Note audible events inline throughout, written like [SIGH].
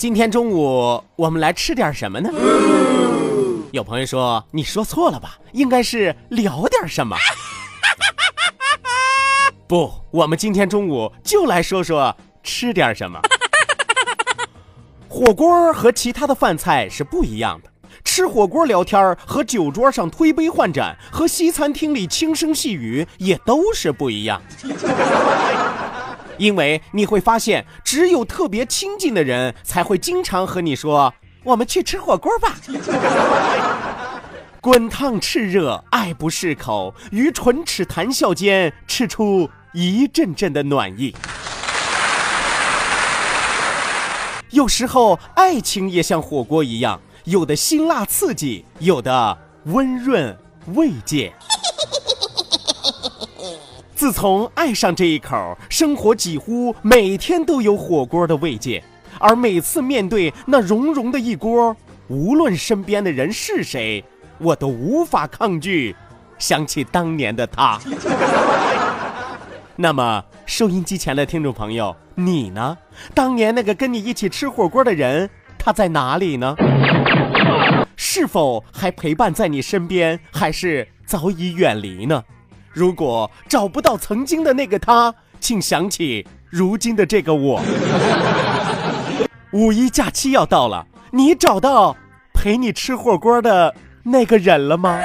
今天中午我们来吃点什么呢？有朋友说你说错了吧，应该是聊点什么。[LAUGHS] 不，我们今天中午就来说说吃点什么。火锅和其他的饭菜是不一样的，吃火锅聊天和酒桌上推杯换盏，和西餐厅里轻声细语也都是不一样。因为你会发现，只有特别亲近的人才会经常和你说：“我们去吃火锅吧。[LAUGHS] ”滚烫炽热，爱不释口，于唇齿谈笑间，吃出一阵阵的暖意。有时候，爱情也像火锅一样，有的辛辣刺激，有的温润慰藉。自从爱上这一口，生活几乎每天都有火锅的慰藉，而每次面对那融融的一锅，无论身边的人是谁，我都无法抗拒，想起当年的他。[LAUGHS] 那么，收音机前的听众朋友，你呢？当年那个跟你一起吃火锅的人，他在哪里呢？是否还陪伴在你身边，还是早已远离呢？如果找不到曾经的那个他，请想起如今的这个我。五一假期要到了，你找到陪你吃火锅的那个人了吗？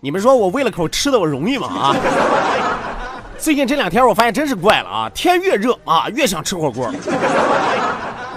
你们说我为了口吃的我容易吗？啊！最近这两天我发现真是怪了啊，天越热啊，越想吃火锅。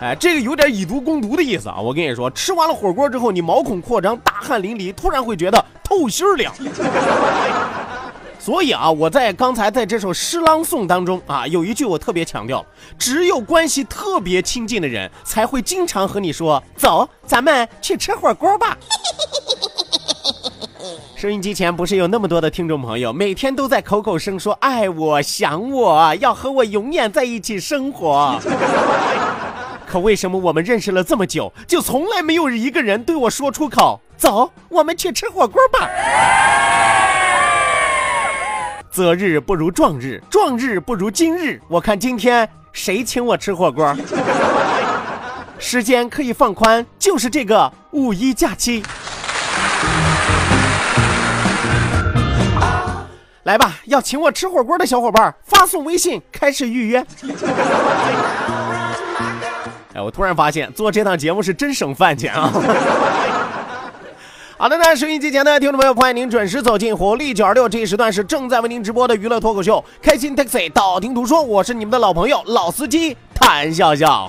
哎，这个有点以毒攻毒的意思啊！我跟你说，吃完了火锅之后，你毛孔扩张，大汗淋漓，突然会觉得透心凉。[LAUGHS] 所以啊，我在刚才在这首诗朗诵当中啊，有一句我特别强调：只有关系特别亲近的人，才会经常和你说“走，咱们去吃火锅吧 [LAUGHS] ”。收音机前不是有那么多的听众朋友，每天都在口口声说爱我、想我，要和我永远在一起生活。可为什么我们认识了这么久，就从来没有一个人对我说出口“走，我们去吃火锅吧”？择日不如撞日，撞日不如今日。我看今天谁请我吃火锅？时间可以放宽，就是这个五一假期。来吧，要请我吃火锅的小伙伴，发送微信开始预约。我突然发现做这档节目是真省饭钱啊！[LAUGHS] 好的那，收音机前的听众朋友，欢迎您准时走进活力九二六这一时段是正在为您直播的娱乐脱口秀《开心 Taxi》，道听途说，我是你们的老朋友老司机谭笑笑。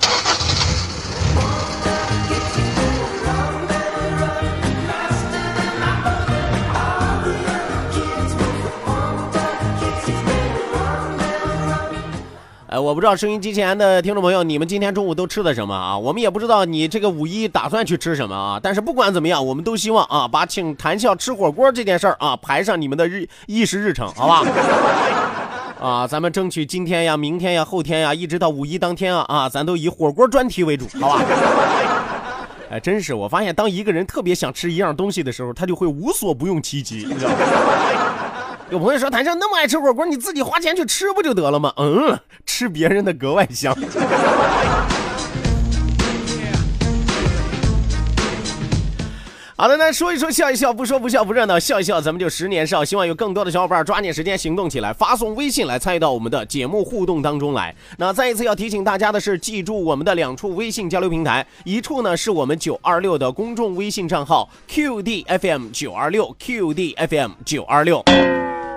哎，我不知道收音机前的听众朋友，你们今天中午都吃的什么啊？我们也不知道你这个五一打算去吃什么啊。但是不管怎么样，我们都希望啊，把请谈笑吃火锅这件事儿啊排上你们的日议事日程，好吧？[LAUGHS] 啊，咱们争取今天呀、明天呀、后天呀，一直到五一当天啊啊，咱都以火锅专题为主，好吧？[LAUGHS] 哎，真是，我发现当一个人特别想吃一样东西的时候，他就会无所不用其极，你知道吗？有朋友说谭笑那么爱吃火锅，你自己花钱去吃不就得了吗？嗯，吃别人的格外香。[LAUGHS] 好的，那说一说笑一笑，不说不笑不热闹，笑一笑咱们就十年少。希望有更多的小伙伴抓紧时间行动起来，发送微信来参与到我们的节目互动当中来。那再一次要提醒大家的是，记住我们的两处微信交流平台，一处呢是我们九二六的公众微信账号 QDFM 九二六 QDFM 九二六。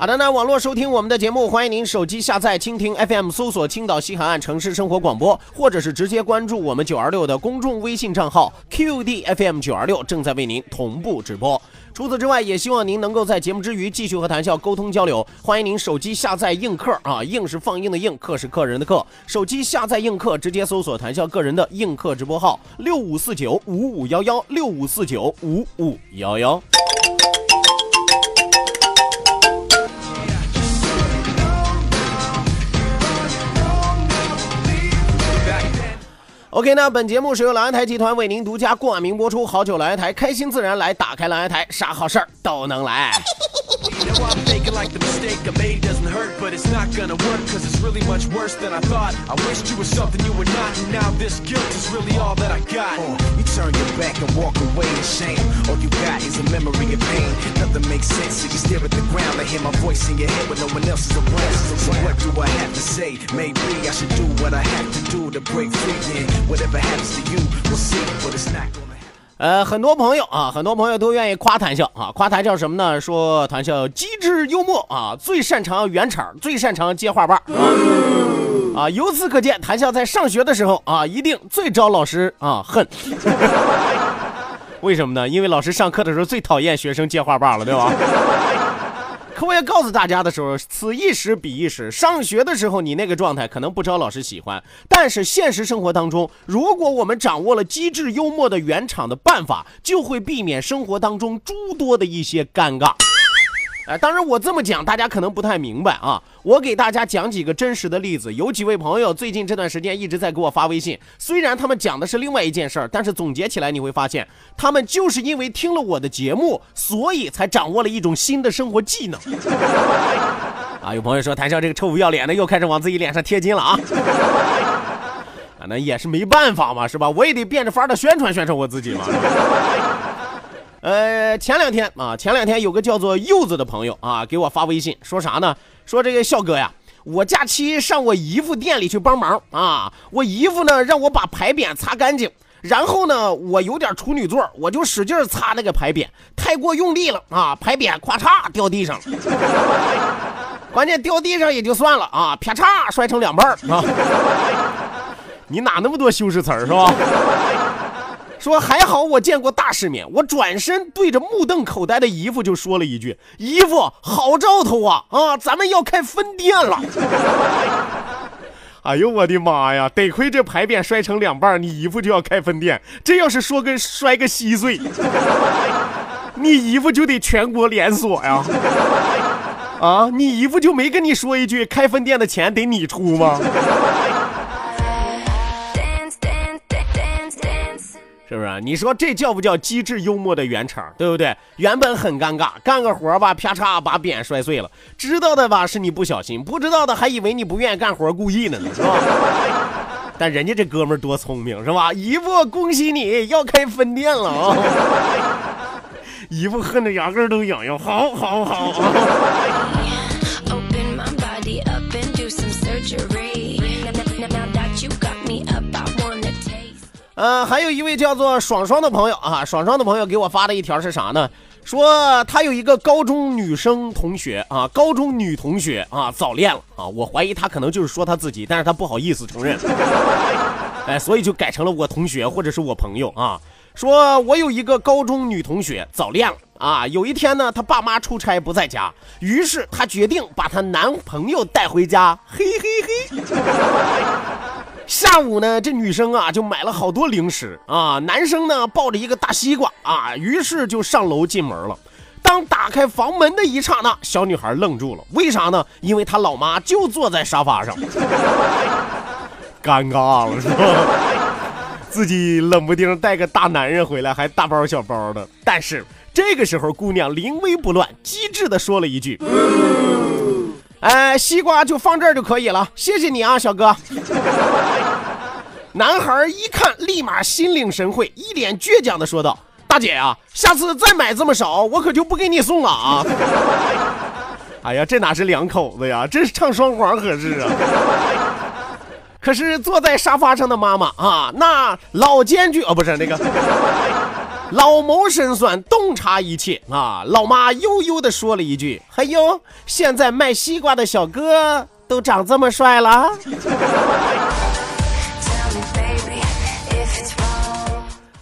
好的，那网络收听我们的节目，欢迎您手机下载蜻蜓 FM，搜索青岛西海岸城市生活广播，或者是直接关注我们九二六的公众微信账号 QDFM 九二六，正在为您同步直播。除此之外，也希望您能够在节目之余继续和谈笑沟通交流。欢迎您手机下载映客啊，映是放映的映，客是客人的客，手机下载映客，直接搜索谈笑个人的映客直播号六五四九五五幺幺六五四九五五幺幺。OK，那本节目是由蓝台集团为您独家冠名播出。好久蓝台，开心自然来，打开蓝台，啥好事儿都能来。呃很多朋友啊很多朋友都愿意夸谭笑啊夸谭笑什么呢？说谭笑机智幽默啊最擅长圆场最擅长接话棒啊啊由此可见谈笑在上学的时候啊一定最招老师啊恨。为什么呢？因为老师上课的时候最讨厌学生接话棒了，对吧？[LAUGHS] 可我要告诉大家的时候，此一时彼一时。上学的时候，你那个状态可能不招老师喜欢，但是现实生活当中，如果我们掌握了机智幽默的圆场的办法，就会避免生活当中诸多的一些尴尬。哎，当然我这么讲，大家可能不太明白啊。我给大家讲几个真实的例子。有几位朋友最近这段时间一直在给我发微信，虽然他们讲的是另外一件事儿，但是总结起来你会发现，他们就是因为听了我的节目，所以才掌握了一种新的生活技能。[LAUGHS] 啊，有朋友说谈笑这个臭不要脸的又开始往自己脸上贴金了啊！[LAUGHS] 啊，那也是没办法嘛，是吧？我也得变着法的宣传宣传我自己嘛。呃，前两天啊，前两天有个叫做柚子的朋友啊，给我发微信说啥呢？说这个笑哥呀，我假期上我姨夫店里去帮忙啊，我姨夫呢让我把牌匾擦干净，然后呢我有点处女座，我就使劲擦那个牌匾，太过用力了啊，牌匾咵嚓掉地上了，关键掉地上也就算了啊，啪嚓摔成两半啊，[LAUGHS] 你哪那么多修饰词儿是吧？说还好我见过大世面，我转身对着目瞪口呆的姨夫就说了一句：“姨夫，好兆头啊啊，咱们要开分店了！” [LAUGHS] 哎呦我的妈呀，得亏这牌匾摔成两半，你姨夫就要开分店。这要是说个摔个稀碎，你姨夫就得全国连锁呀！啊，你姨夫就没跟你说一句开分店的钱得你出吗？是不是？你说这叫不叫机智幽默的圆场，对不对？原本很尴尬，干个活吧，啪嚓把匾摔碎了。知道的吧，是你不小心；不知道的，还以为你不愿意干活，故意的呢，是吧？[LAUGHS] 但人家这哥们多聪明，是吧？姨夫，恭喜你要开分店了啊！姨夫恨得牙根都痒痒，好好好。[LAUGHS] 呃，还有一位叫做爽爽的朋友啊，爽爽的朋友给我发的一条是啥呢？说他有一个高中女生同学啊，高中女同学啊早恋了啊，我怀疑他可能就是说他自己，但是他不好意思承认，哎，所以就改成了我同学或者是我朋友啊。说我有一个高中女同学早恋了啊，有一天呢，她爸妈出差不在家，于是她决定把她男朋友带回家，嘿嘿嘿。下午呢，这女生啊就买了好多零食啊，男生呢抱着一个大西瓜啊，于是就上楼进门了。当打开房门的一刹那，小女孩愣住了，为啥呢？因为她老妈就坐在沙发上，尴尬了是吧？自己冷不丁带个大男人回来，还大包小包的。但是这个时候，姑娘临危不乱，机智的说了一句：“哎，西瓜就放这儿就可以了，谢谢你啊，小哥。[LAUGHS] ”男孩一看，立马心领神会，一脸倔强的说道：“大姐啊，下次再买这么少，我可就不给你送了啊！” [LAUGHS] 哎呀，这哪是两口子呀，这是唱双簧合适啊！[LAUGHS] 可是坐在沙发上的妈妈啊，那老奸巨哦，不是那个老谋深算，洞察一切啊！老妈悠悠的说了一句：“哎呦，现在卖西瓜的小哥都长这么帅了。”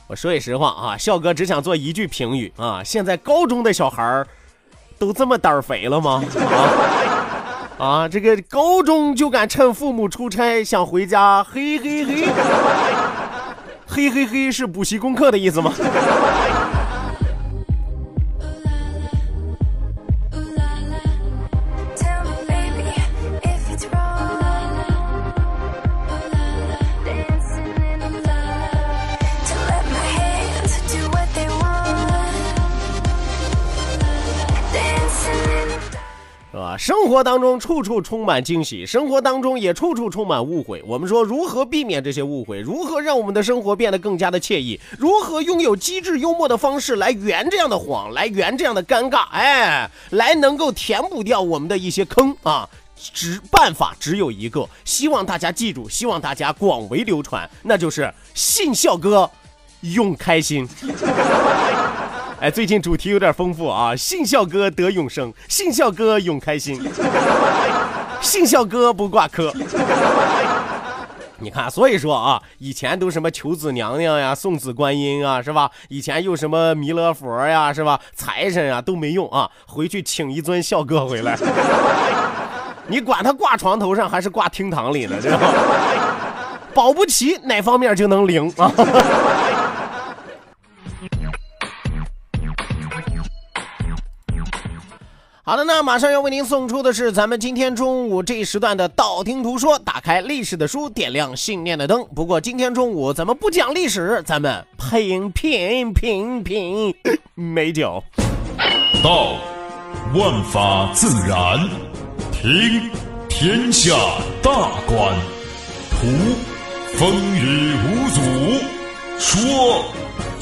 我说句实话啊，笑哥只想做一句评语啊：现在高中的小孩儿都这么胆儿肥了吗？啊！啊，这个高中就敢趁父母出差想回家，嘿嘿嘿，嘿嘿嘿，是补习功课的意思吗？啊生活当中处处充满惊喜，生活当中也处处充满误会。我们说如何避免这些误会？如何让我们的生活变得更加的惬意？如何拥有机智幽默的方式来圆这样的谎，来圆这样的尴尬？哎，来能够填补掉我们的一些坑啊！只办法只有一个，希望大家记住，希望大家广为流传，那就是信笑哥，用开心。哎，最近主题有点丰富啊！信孝哥得永生，信孝哥永开心，信孝哥不挂科。你看，所以说啊，以前都什么求子娘娘呀、送子观音啊，是吧？以前又什么弥勒佛呀，是吧？财神啊都没用啊，回去请一尊孝哥回来，你管他挂床头上还是挂厅堂里呢？这保不齐哪方面就能灵啊！好的，那马上要为您送出的是咱们今天中午这一时段的道听途说，打开历史的书，点亮信念的灯。不过今天中午咱们不讲历史，咱们品品品品美酒。道，万法自然；听，天下大观；图，风雨无阻；说，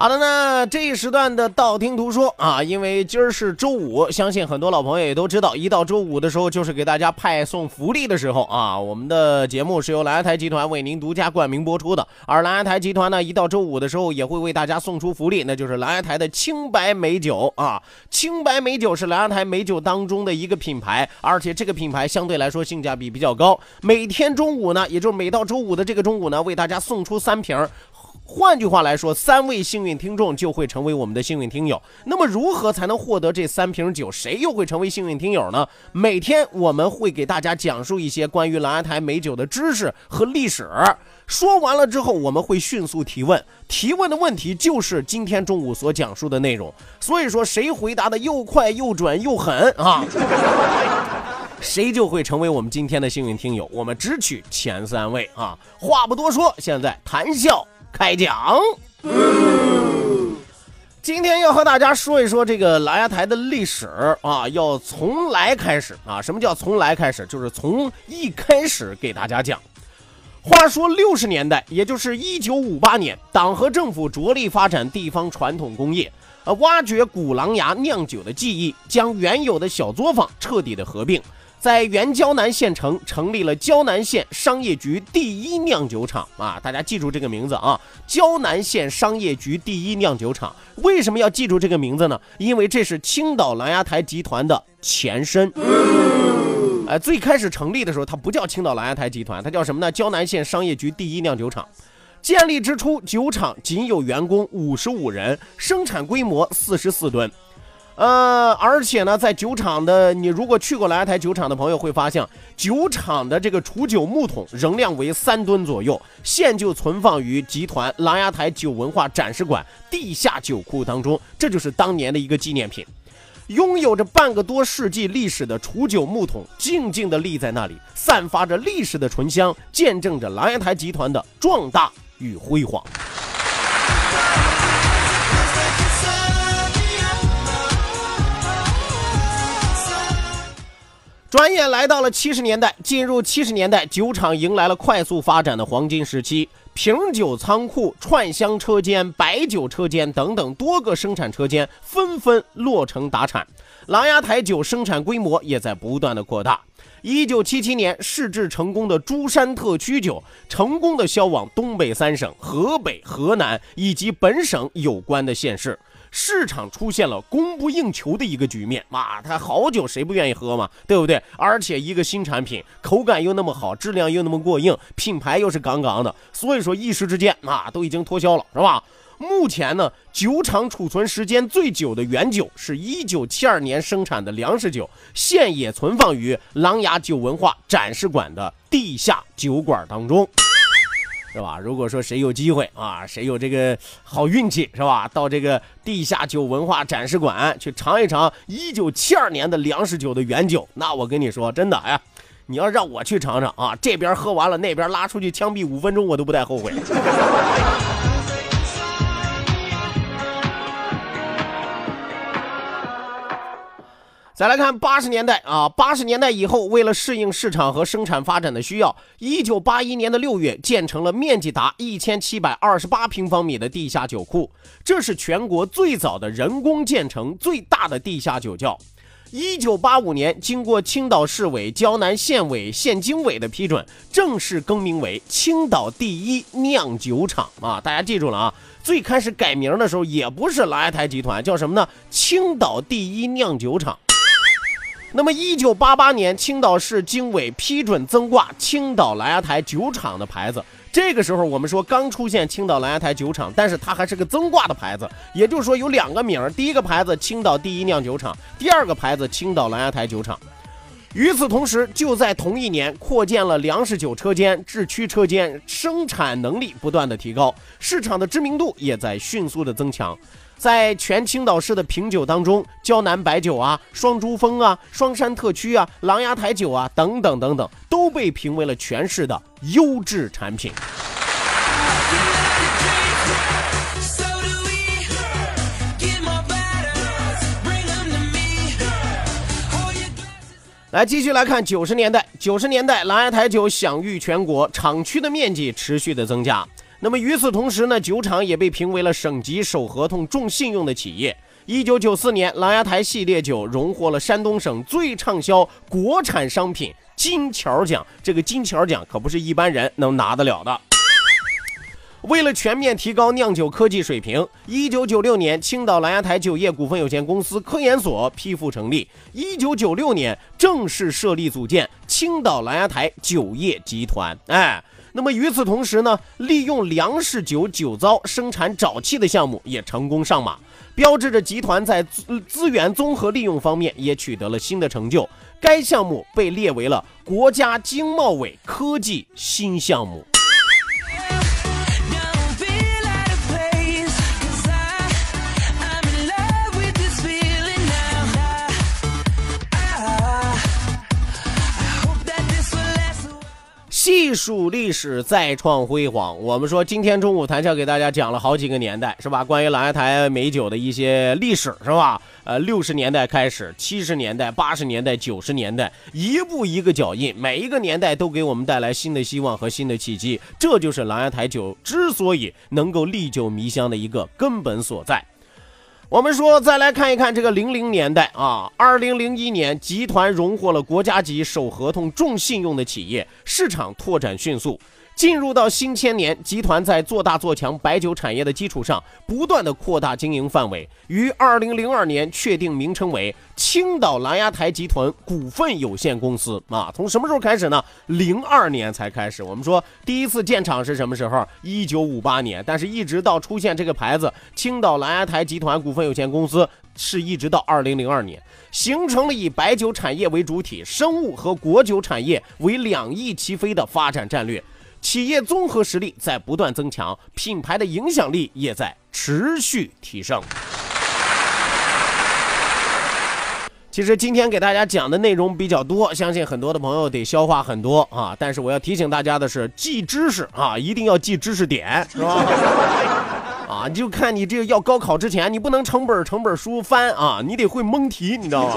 好的，那这一时段的道听途说啊，因为今儿是周五，相信很多老朋友也都知道，一到周五的时候就是给大家派送福利的时候啊。我们的节目是由蓝台集团为您独家冠名播出的，而蓝台集团呢，一到周五的时候也会为大家送出福利，那就是蓝台的青白美酒啊。青白美酒是蓝台美酒当中的一个品牌，而且这个品牌相对来说性价比比较高。每天中午呢，也就是每到周五的这个中午呢，为大家送出三瓶。换句话来说，三位幸运听众就会成为我们的幸运听友。那么，如何才能获得这三瓶酒？谁又会成为幸运听友呢？每天我们会给大家讲述一些关于蓝台美酒的知识和历史。说完了之后，我们会迅速提问，提问的问题就是今天中午所讲述的内容。所以说，谁回答的又快又准又狠啊，谁就会成为我们今天的幸运听友。我们只取前三位啊！话不多说，现在谈笑。开讲，今天要和大家说一说这个琅琊台的历史啊，要从来开始啊。什么叫从来开始？就是从一开始给大家讲。话说六十年代，也就是一九五八年，党和政府着力发展地方传统工业，呃，挖掘古狼牙酿酒的技艺，将原有的小作坊彻底的合并。在原胶南县城成立了胶南县商业局第一酿酒厂啊，大家记住这个名字啊，胶南县商业局第一酿酒厂。为什么要记住这个名字呢？因为这是青岛狼牙台集团的前身。哎，最开始成立的时候，它不叫青岛狼牙台集团，它叫什么呢？胶南县商业局第一酿酒厂。建立之初，酒厂仅有员工五十五人，生产规模四十四吨。呃，而且呢，在酒厂的你如果去过蓝牙台酒厂的朋友会发现，酒厂的这个储酒木桶容量为三吨左右，现就存放于集团狼牙台酒文化展示馆地下酒库当中，这就是当年的一个纪念品。拥有着半个多世纪历史的储酒木桶，静静地立在那里，散发着历史的醇香，见证着狼牙台集团的壮大与辉煌。转眼来到了七十年代，进入七十年代，酒厂迎来了快速发展的黄金时期。瓶酒仓库、串香车间、白酒车间等等多个生产车间纷纷落成达产，琅琊台酒生产规模也在不断的扩大。一九七七年试制成功的珠山特曲酒，成功的销往东北三省、河北、河南以及本省有关的县市。市场出现了供不应求的一个局面，哇，它好酒谁不愿意喝嘛，对不对？而且一个新产品，口感又那么好，质量又那么过硬，品牌又是杠杠的，所以说一时之间啊，都已经脱销了，是吧？目前呢，酒厂储存时间最久的原酒是一九七二年生产的粮食酒，现也存放于琅琊酒文化展示馆的地下酒馆当中。是吧？如果说谁有机会啊，谁有这个好运气，是吧？到这个地下酒文化展示馆去尝一尝一九七二年的粮食酒的原酒，那我跟你说，真的，哎，你要让我去尝尝啊，这边喝完了，那边拉出去枪毙五分钟，我都不带后悔。再来看八十年代啊，八十年代以后，为了适应市场和生产发展的需要，一九八一年的六月建成了面积达一千七百二十八平方米的地下酒库，这是全国最早的人工建成最大的地下酒窖。一九八五年，经过青岛市委、胶南县委、县经委的批准，正式更名为青岛第一酿酒厂啊！大家记住了啊！最开始改名的时候也不是莱台集团，叫什么呢？青岛第一酿酒厂。那么，一九八八年，青岛市经委批准增挂青岛琅琊台酒厂的牌子。这个时候，我们说刚出现青岛琅琊台酒厂，但是它还是个增挂的牌子，也就是说有两个名儿：第一个牌子青岛第一酿酒厂，第二个牌子青岛琅琊台酒厂。与此同时，就在同一年，扩建了粮食酒车间、制曲车间，生产能力不断的提高，市场的知名度也在迅速的增强。在全青岛市的品酒当中，胶南白酒啊、双珠峰啊、双山特曲啊、狼牙台酒啊等等等等，都被评为了全市的优质产品。来，继续来看九十年代，九十年代狼牙台酒享誉全国，厂区的面积持续的增加。那么与此同时呢，酒厂也被评为了省级守合同、重信用的企业。一九九四年，狼牙台系列酒荣获了山东省最畅销国产商品金桥奖。这个金桥奖可不是一般人能拿得了的。为了全面提高酿酒科技水平，一九九六年，青岛狼牙台酒业股份有限公司科研所批复成立。一九九六年正式设立组建青岛狼牙台酒业集团。哎。那么与此同时呢，利用粮食酒酒糟生产沼气的项目也成功上马，标志着集团在资源综合利用方面也取得了新的成就。该项目被列为了国家经贸委科技新项目。细数历史，再创辉煌。我们说，今天中午谭笑给大家讲了好几个年代，是吧？关于琅琊台美酒的一些历史，是吧？呃，六十年代开始，七十年代、八十年代、九十年代，一步一个脚印，每一个年代都给我们带来新的希望和新的契机。这就是琅琊台酒之所以能够历久弥香的一个根本所在。我们说，再来看一看这个零零年代啊，二零零一年，集团荣获了国家级首合同重信用的企业，市场拓展迅速。进入到新千年，集团在做大做强白酒产业的基础上，不断的扩大经营范围，于二零零二年确定名称为青岛蓝牙台集团股份有限公司。啊，从什么时候开始呢？零二年才开始。我们说第一次建厂是什么时候？一九五八年。但是，一直到出现这个牌子青岛蓝牙台集团股份有限公司，是一直到二零零二年，形成了以白酒产业为主体，生物和果酒产业为两翼齐飞的发展战略。企业综合实力在不断增强，品牌的影响力也在持续提升。其实今天给大家讲的内容比较多，相信很多的朋友得消化很多啊。但是我要提醒大家的是，记知识啊，一定要记知识点，是吧？[LAUGHS] 啊，你就看你这个要高考之前，你不能成本成本书翻啊，你得会蒙题，你知道吗？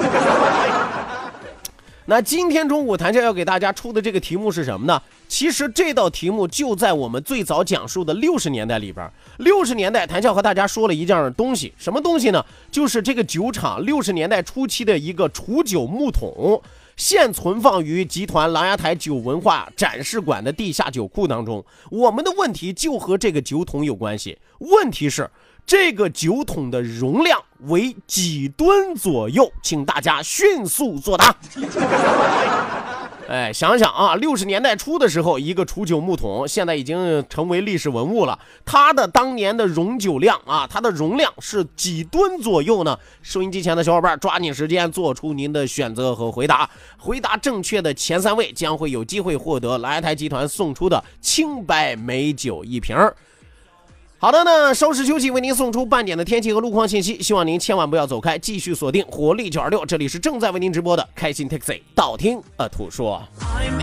那今天中午谭笑要给大家出的这个题目是什么呢？其实这道题目就在我们最早讲述的六十年代里边。六十年代，谭笑和大家说了一件东西，什么东西呢？就是这个酒厂六十年代初期的一个储酒木桶，现存放于集团琅琊台酒文化展示馆的地下酒库当中。我们的问题就和这个酒桶有关系，问题是。这个酒桶的容量为几吨左右？请大家迅速作答。哎，想想啊，六十年代初的时候，一个储酒木桶，现在已经成为历史文物了。它的当年的容酒量啊，它的容量是几吨左右呢？收音机前的小伙伴，抓紧时间做出您的选择和回答。回答正确的前三位将会有机会获得来台集团送出的清白美酒一瓶。好的呢，稍事休息，为您送出半点的天气和路况信息。希望您千万不要走开，继续锁定活力九二六，这里是正在为您直播的开心 Taxi，道听啊图说。I'm